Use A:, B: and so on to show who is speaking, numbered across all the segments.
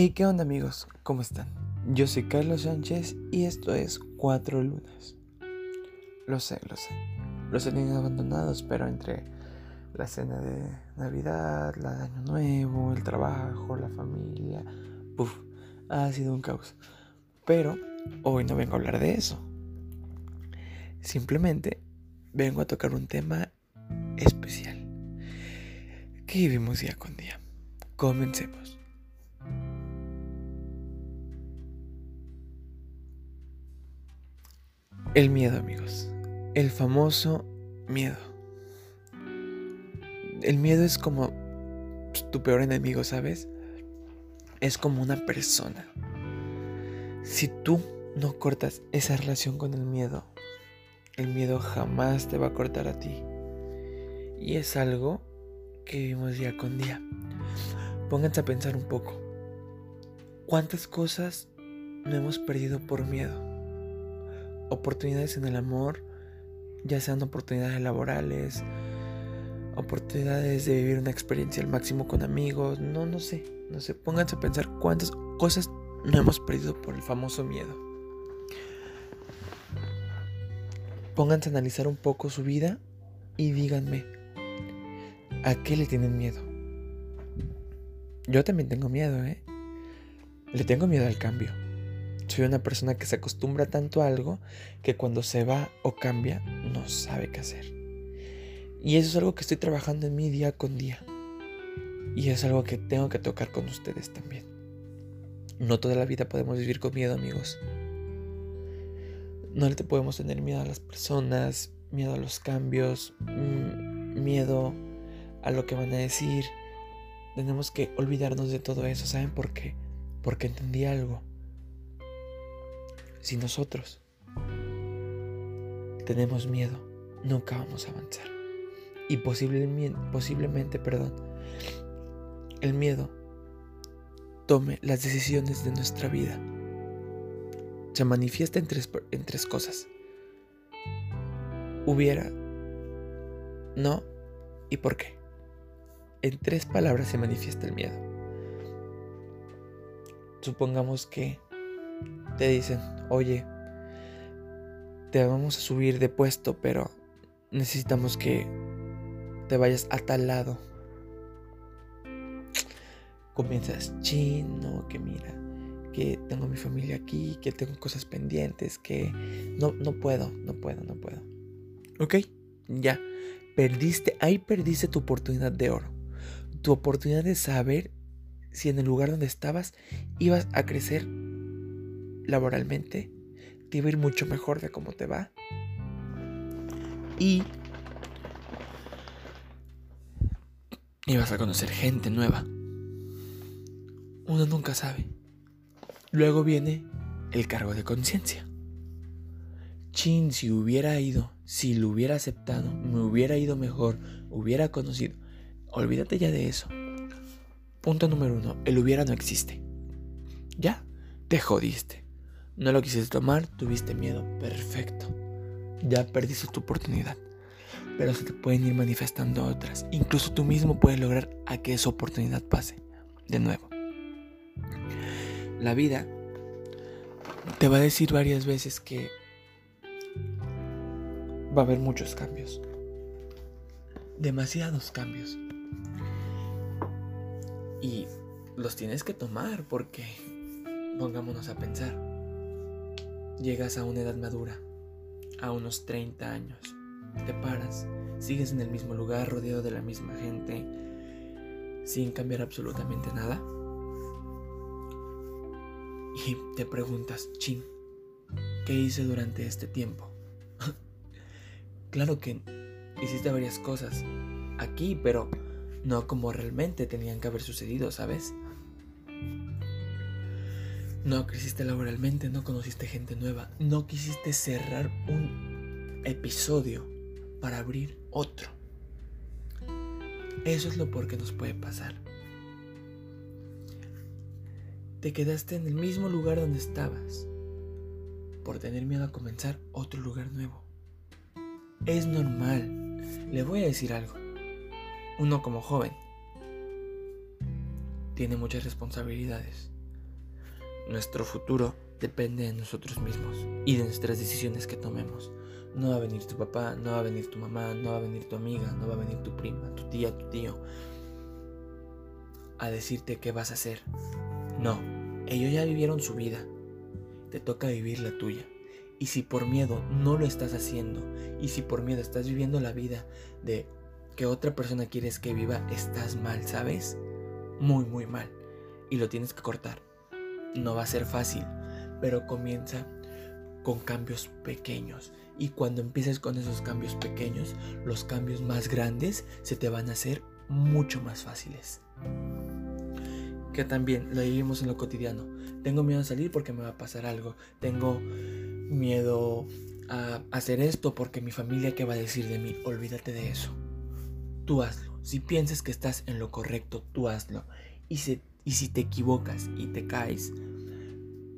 A: Hey, ¿qué onda amigos? ¿Cómo están? Yo soy Carlos Sánchez y esto es Cuatro Lunas. Lo sé, lo sé. Los he tenido abandonados, pero entre la cena de Navidad, la de Año Nuevo, el trabajo, la familia, puff, ha sido un caos. Pero hoy no vengo a hablar de eso. Simplemente vengo a tocar un tema especial que vivimos día con día. Comencemos. El miedo, amigos. El famoso miedo. El miedo es como tu peor enemigo, ¿sabes? Es como una persona. Si tú no cortas esa relación con el miedo, el miedo jamás te va a cortar a ti. Y es algo que vivimos día con día. Pónganse a pensar un poco. ¿Cuántas cosas no hemos perdido por miedo? Oportunidades en el amor, ya sean oportunidades laborales, oportunidades de vivir una experiencia al máximo con amigos, no, no sé, no sé, pónganse a pensar cuántas cosas no hemos perdido por el famoso miedo. Pónganse a analizar un poco su vida y díganme, ¿a qué le tienen miedo? Yo también tengo miedo, ¿eh? Le tengo miedo al cambio. Soy una persona que se acostumbra tanto a algo que cuando se va o cambia no sabe qué hacer. Y eso es algo que estoy trabajando en mí día con día. Y es algo que tengo que tocar con ustedes también. No toda la vida podemos vivir con miedo, amigos. No le podemos tener miedo a las personas, miedo a los cambios, mm, miedo a lo que van a decir. Tenemos que olvidarnos de todo eso. ¿Saben por qué? Porque entendí algo. Si nosotros tenemos miedo, nunca vamos a avanzar. Y posiblemente, perdón, el miedo tome las decisiones de nuestra vida. Se manifiesta en tres, en tres cosas. Hubiera, no y por qué. En tres palabras se manifiesta el miedo. Supongamos que te dicen, oye, te vamos a subir de puesto, pero necesitamos que te vayas a tal lado. Comienzas, chino, que mira, que tengo mi familia aquí, que tengo cosas pendientes, que no, no puedo, no puedo, no puedo. Ok, ya, perdiste, ahí perdiste tu oportunidad de oro. Tu oportunidad de saber si en el lugar donde estabas ibas a crecer laboralmente, te iba a ir mucho mejor de cómo te va. Y ibas a conocer gente nueva. Uno nunca sabe. Luego viene el cargo de conciencia. Chin, si hubiera ido, si lo hubiera aceptado, me hubiera ido mejor, hubiera conocido. Olvídate ya de eso. Punto número uno, el hubiera no existe. Ya, te jodiste. No lo quisiste tomar, tuviste miedo. Perfecto. Ya perdiste tu oportunidad. Pero se te pueden ir manifestando otras. Incluso tú mismo puedes lograr a que esa oportunidad pase. De nuevo. La vida te va a decir varias veces que va a haber muchos cambios. Demasiados cambios. Y los tienes que tomar porque pongámonos a pensar Llegas a una edad madura, a unos 30 años. Te paras, sigues en el mismo lugar, rodeado de la misma gente, sin cambiar absolutamente nada. Y te preguntas, chin, ¿qué hice durante este tiempo? claro que hiciste varias cosas aquí, pero no como realmente tenían que haber sucedido, ¿sabes? No creciste laboralmente, no conociste gente nueva, no quisiste cerrar un episodio para abrir otro. Eso es lo por que nos puede pasar. Te quedaste en el mismo lugar donde estabas por tener miedo a comenzar otro lugar nuevo. Es normal. Le voy a decir algo. Uno como joven tiene muchas responsabilidades nuestro futuro depende de nosotros mismos y de nuestras decisiones que tomemos. No va a venir tu papá, no va a venir tu mamá, no va a venir tu amiga, no va a venir tu prima, tu tía, tu tío a decirte qué vas a hacer. No, ellos ya vivieron su vida. Te toca vivir la tuya. Y si por miedo no lo estás haciendo, y si por miedo estás viviendo la vida de que otra persona quieres que viva, estás mal, ¿sabes? Muy, muy mal. Y lo tienes que cortar. No va a ser fácil, pero comienza con cambios pequeños. Y cuando empieces con esos cambios pequeños, los cambios más grandes se te van a hacer mucho más fáciles. Que también lo vivimos en lo cotidiano. Tengo miedo a salir porque me va a pasar algo. Tengo miedo a hacer esto porque mi familia qué va a decir de mí. Olvídate de eso. Tú hazlo. Si piensas que estás en lo correcto, tú hazlo. Y si, y si te equivocas y te caes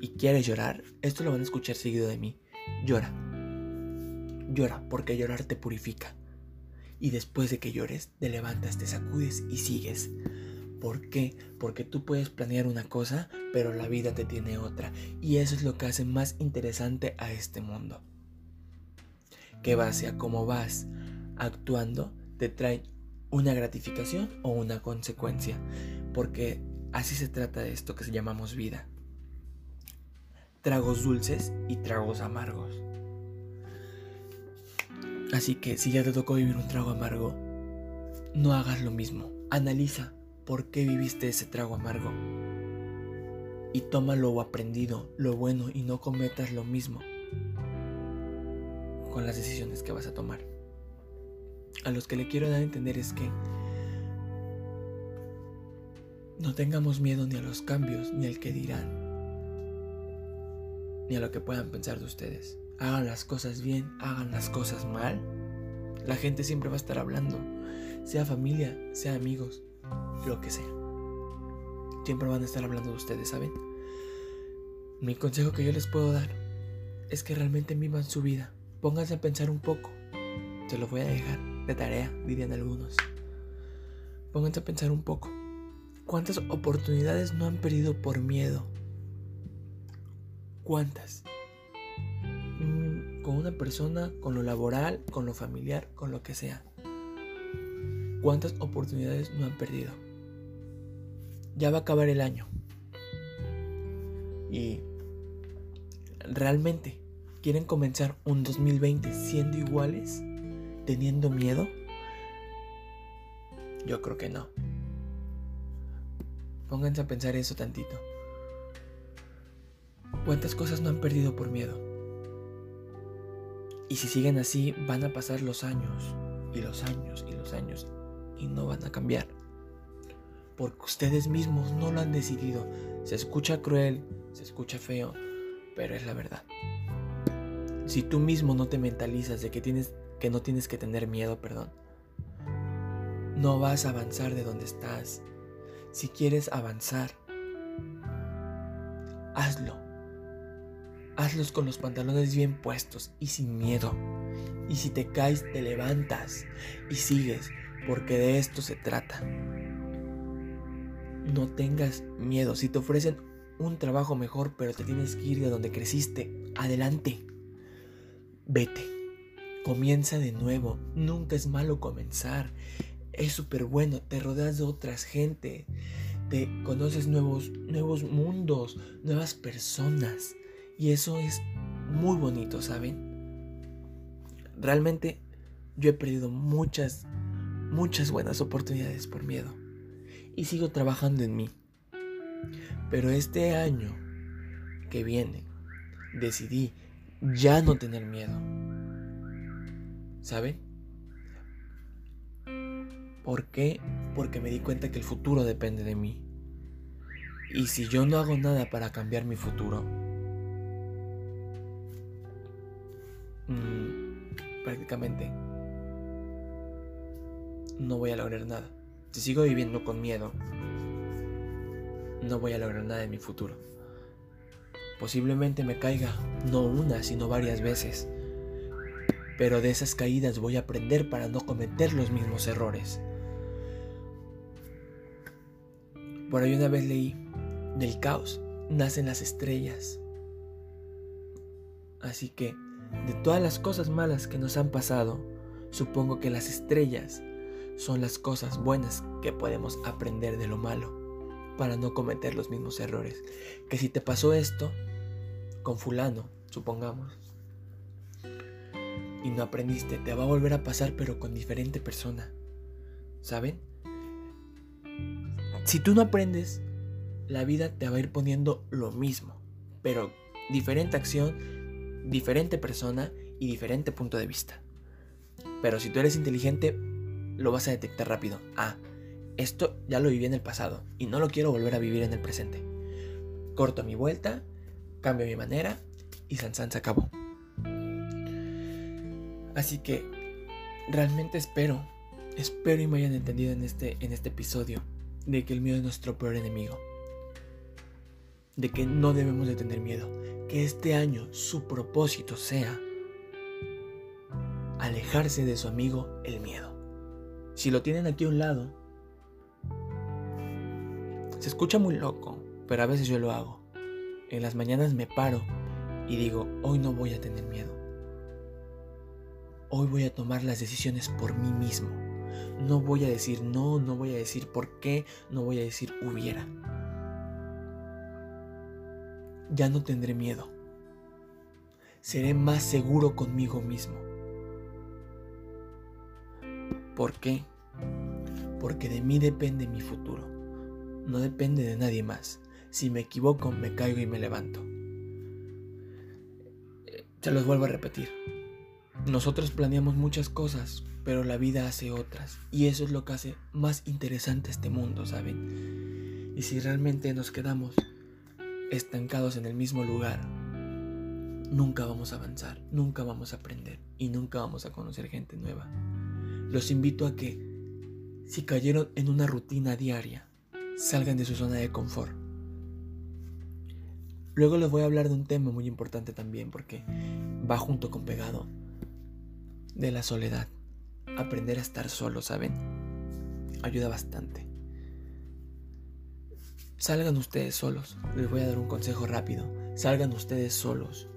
A: y quieres llorar, esto lo van a escuchar seguido de mí. Llora. Llora porque llorar te purifica. Y después de que llores, te levantas, te sacudes y sigues. ¿Por qué? Porque tú puedes planear una cosa, pero la vida te tiene otra. Y eso es lo que hace más interesante a este mundo. Que base a cómo vas actuando, te trae una gratificación o una consecuencia. Porque así se trata de esto que llamamos vida. Tragos dulces y tragos amargos. Así que si ya te tocó vivir un trago amargo, no hagas lo mismo. Analiza por qué viviste ese trago amargo. Y toma lo aprendido, lo bueno, y no cometas lo mismo con las decisiones que vas a tomar. A los que le quiero dar a entender es que no tengamos miedo ni a los cambios, ni al que dirán, ni a lo que puedan pensar de ustedes. Hagan las cosas bien, hagan las cosas mal. La gente siempre va a estar hablando, sea familia, sea amigos, lo que sea. Siempre van a estar hablando de ustedes, ¿saben? Mi consejo que yo les puedo dar es que realmente vivan su vida. Pónganse a pensar un poco. Se lo voy a dejar de tarea, dirían algunos. Pónganse a pensar un poco. ¿Cuántas oportunidades no han perdido por miedo? ¿Cuántas? Mm, con una persona, con lo laboral, con lo familiar, con lo que sea. ¿Cuántas oportunidades no han perdido? Ya va a acabar el año. Y realmente quieren comenzar un 2020 siendo iguales, teniendo miedo. Yo creo que no. Pónganse a pensar eso tantito. ¿Cuántas cosas no han perdido por miedo? Y si siguen así, van a pasar los años y los años y los años y no van a cambiar. Porque ustedes mismos no lo han decidido. Se escucha cruel, se escucha feo, pero es la verdad. Si tú mismo no te mentalizas de que tienes que no tienes que tener miedo, perdón, no vas a avanzar de donde estás. Si quieres avanzar, hazlo. Hazlos con los pantalones bien puestos y sin miedo. Y si te caes, te levantas y sigues porque de esto se trata. No tengas miedo. Si te ofrecen un trabajo mejor, pero te tienes que ir de donde creciste, adelante. Vete. Comienza de nuevo. Nunca es malo comenzar. Es súper bueno. Te rodeas de otras gente. Te conoces nuevos, nuevos mundos, nuevas personas. Y eso es muy bonito, ¿saben? Realmente yo he perdido muchas muchas buenas oportunidades por miedo y sigo trabajando en mí. Pero este año que viene decidí ya no tener miedo. ¿Saben? ¿Por qué? Porque me di cuenta que el futuro depende de mí. Y si yo no hago nada para cambiar mi futuro, mmm, prácticamente no voy a lograr nada. Si sigo viviendo con miedo, no voy a lograr nada en mi futuro. Posiblemente me caiga no una, sino varias veces. Pero de esas caídas voy a aprender para no cometer los mismos errores. Por ahí una vez leí del caos nacen las estrellas. Así que, de todas las cosas malas que nos han pasado, supongo que las estrellas son las cosas buenas que podemos aprender de lo malo para no cometer los mismos errores. Que si te pasó esto con fulano, supongamos, y no aprendiste, te va a volver a pasar pero con diferente persona. ¿Saben? Si tú no aprendes, la vida te va a ir poniendo lo mismo, pero diferente acción, diferente persona y diferente punto de vista. Pero si tú eres inteligente, lo vas a detectar rápido. Ah, esto ya lo viví en el pasado y no lo quiero volver a vivir en el presente. Corto mi vuelta, cambio mi manera y Sansan se acabó. Así que realmente espero, espero y me hayan entendido en este, en este episodio de que el miedo es nuestro peor enemigo. De que no debemos de tener miedo. Que este año su propósito sea alejarse de su amigo el miedo. Si lo tienen aquí a un lado, se escucha muy loco, pero a veces yo lo hago. En las mañanas me paro y digo, hoy no voy a tener miedo. Hoy voy a tomar las decisiones por mí mismo. No voy a decir no, no voy a decir por qué, no voy a decir hubiera. Ya no tendré miedo. Seré más seguro conmigo mismo. ¿Por qué? Porque de mí depende mi futuro no depende de nadie más. Si me equivoco, me caigo y me levanto. Se los vuelvo a repetir. Nosotros planeamos muchas cosas, pero la vida hace otras. Y eso es lo que hace más interesante este mundo, ¿saben? Y si realmente nos quedamos estancados en el mismo lugar, nunca vamos a avanzar, nunca vamos a aprender y nunca vamos a conocer gente nueva. Los invito a que, si cayeron en una rutina diaria, salgan de su zona de confort. Luego les voy a hablar de un tema muy importante también porque va junto con pegado. De la soledad. Aprender a estar solo, ¿saben? Ayuda bastante. Salgan ustedes solos. Les voy a dar un consejo rápido. Salgan ustedes solos.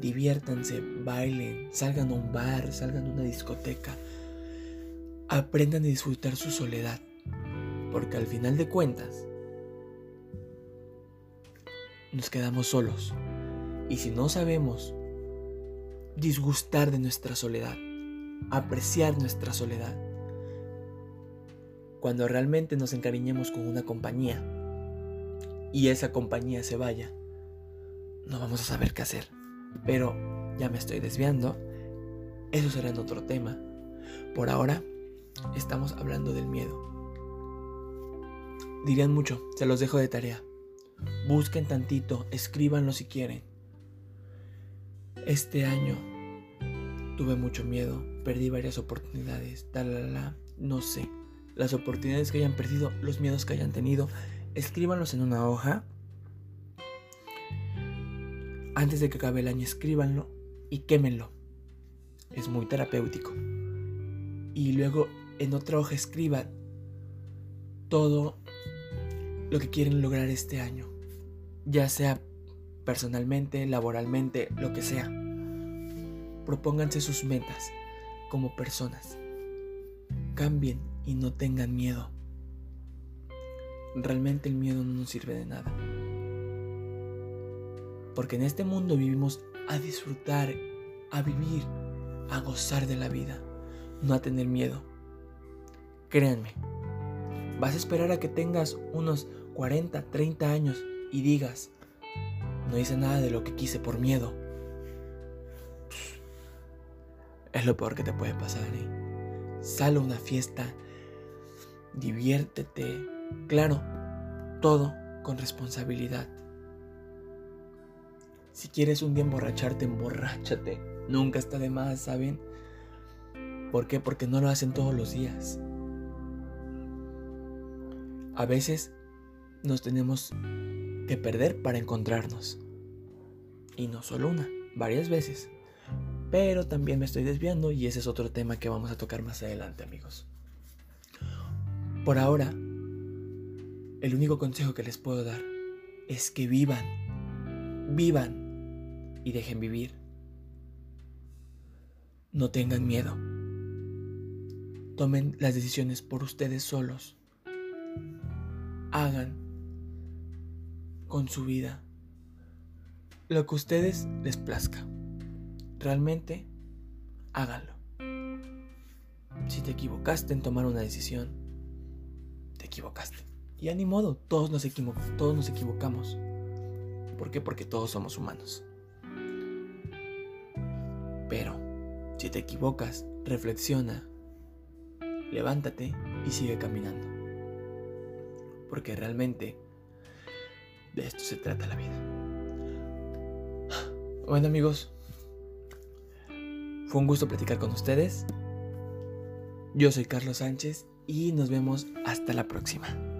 A: Diviértanse, bailen, salgan a un bar, salgan a una discoteca. Aprendan a disfrutar su soledad. Porque al final de cuentas, nos quedamos solos. Y si no sabemos disgustar de nuestra soledad, apreciar nuestra soledad, cuando realmente nos encariñemos con una compañía y esa compañía se vaya, no vamos a saber qué hacer. Pero ya me estoy desviando. Eso será en otro tema. Por ahora, estamos hablando del miedo. Dirían mucho, se los dejo de tarea. Busquen tantito, escríbanlo si quieren. Este año tuve mucho miedo, perdí varias oportunidades, tal, no sé. Las oportunidades que hayan perdido, los miedos que hayan tenido, escríbanlos en una hoja. Antes de que acabe el año, escríbanlo y quémenlo. Es muy terapéutico. Y luego en otra hoja escriban todo lo que quieren lograr este año, ya sea personalmente, laboralmente, lo que sea. Propónganse sus metas como personas. Cambien y no tengan miedo. Realmente el miedo no nos sirve de nada. Porque en este mundo vivimos a disfrutar, a vivir, a gozar de la vida, no a tener miedo. Créanme, Vas a esperar a que tengas unos 40, 30 años y digas, no hice nada de lo que quise por miedo. Es lo peor que te puede pasar. ¿eh? Sal a una fiesta, diviértete. Claro, todo con responsabilidad. Si quieres un día emborracharte, emborráchate. Nunca está de más, ¿saben? ¿Por qué? Porque no lo hacen todos los días. A veces nos tenemos que perder para encontrarnos. Y no solo una, varias veces. Pero también me estoy desviando y ese es otro tema que vamos a tocar más adelante, amigos. Por ahora, el único consejo que les puedo dar es que vivan, vivan y dejen vivir. No tengan miedo. Tomen las decisiones por ustedes solos. Hagan con su vida lo que ustedes les plazca. Realmente, háganlo. Si te equivocaste en tomar una decisión, te equivocaste. Y a ni modo, todos nos, todos nos equivocamos. ¿Por qué? Porque todos somos humanos. Pero, si te equivocas, reflexiona, levántate y sigue caminando. Porque realmente de esto se trata la vida. Bueno amigos, fue un gusto platicar con ustedes. Yo soy Carlos Sánchez y nos vemos hasta la próxima.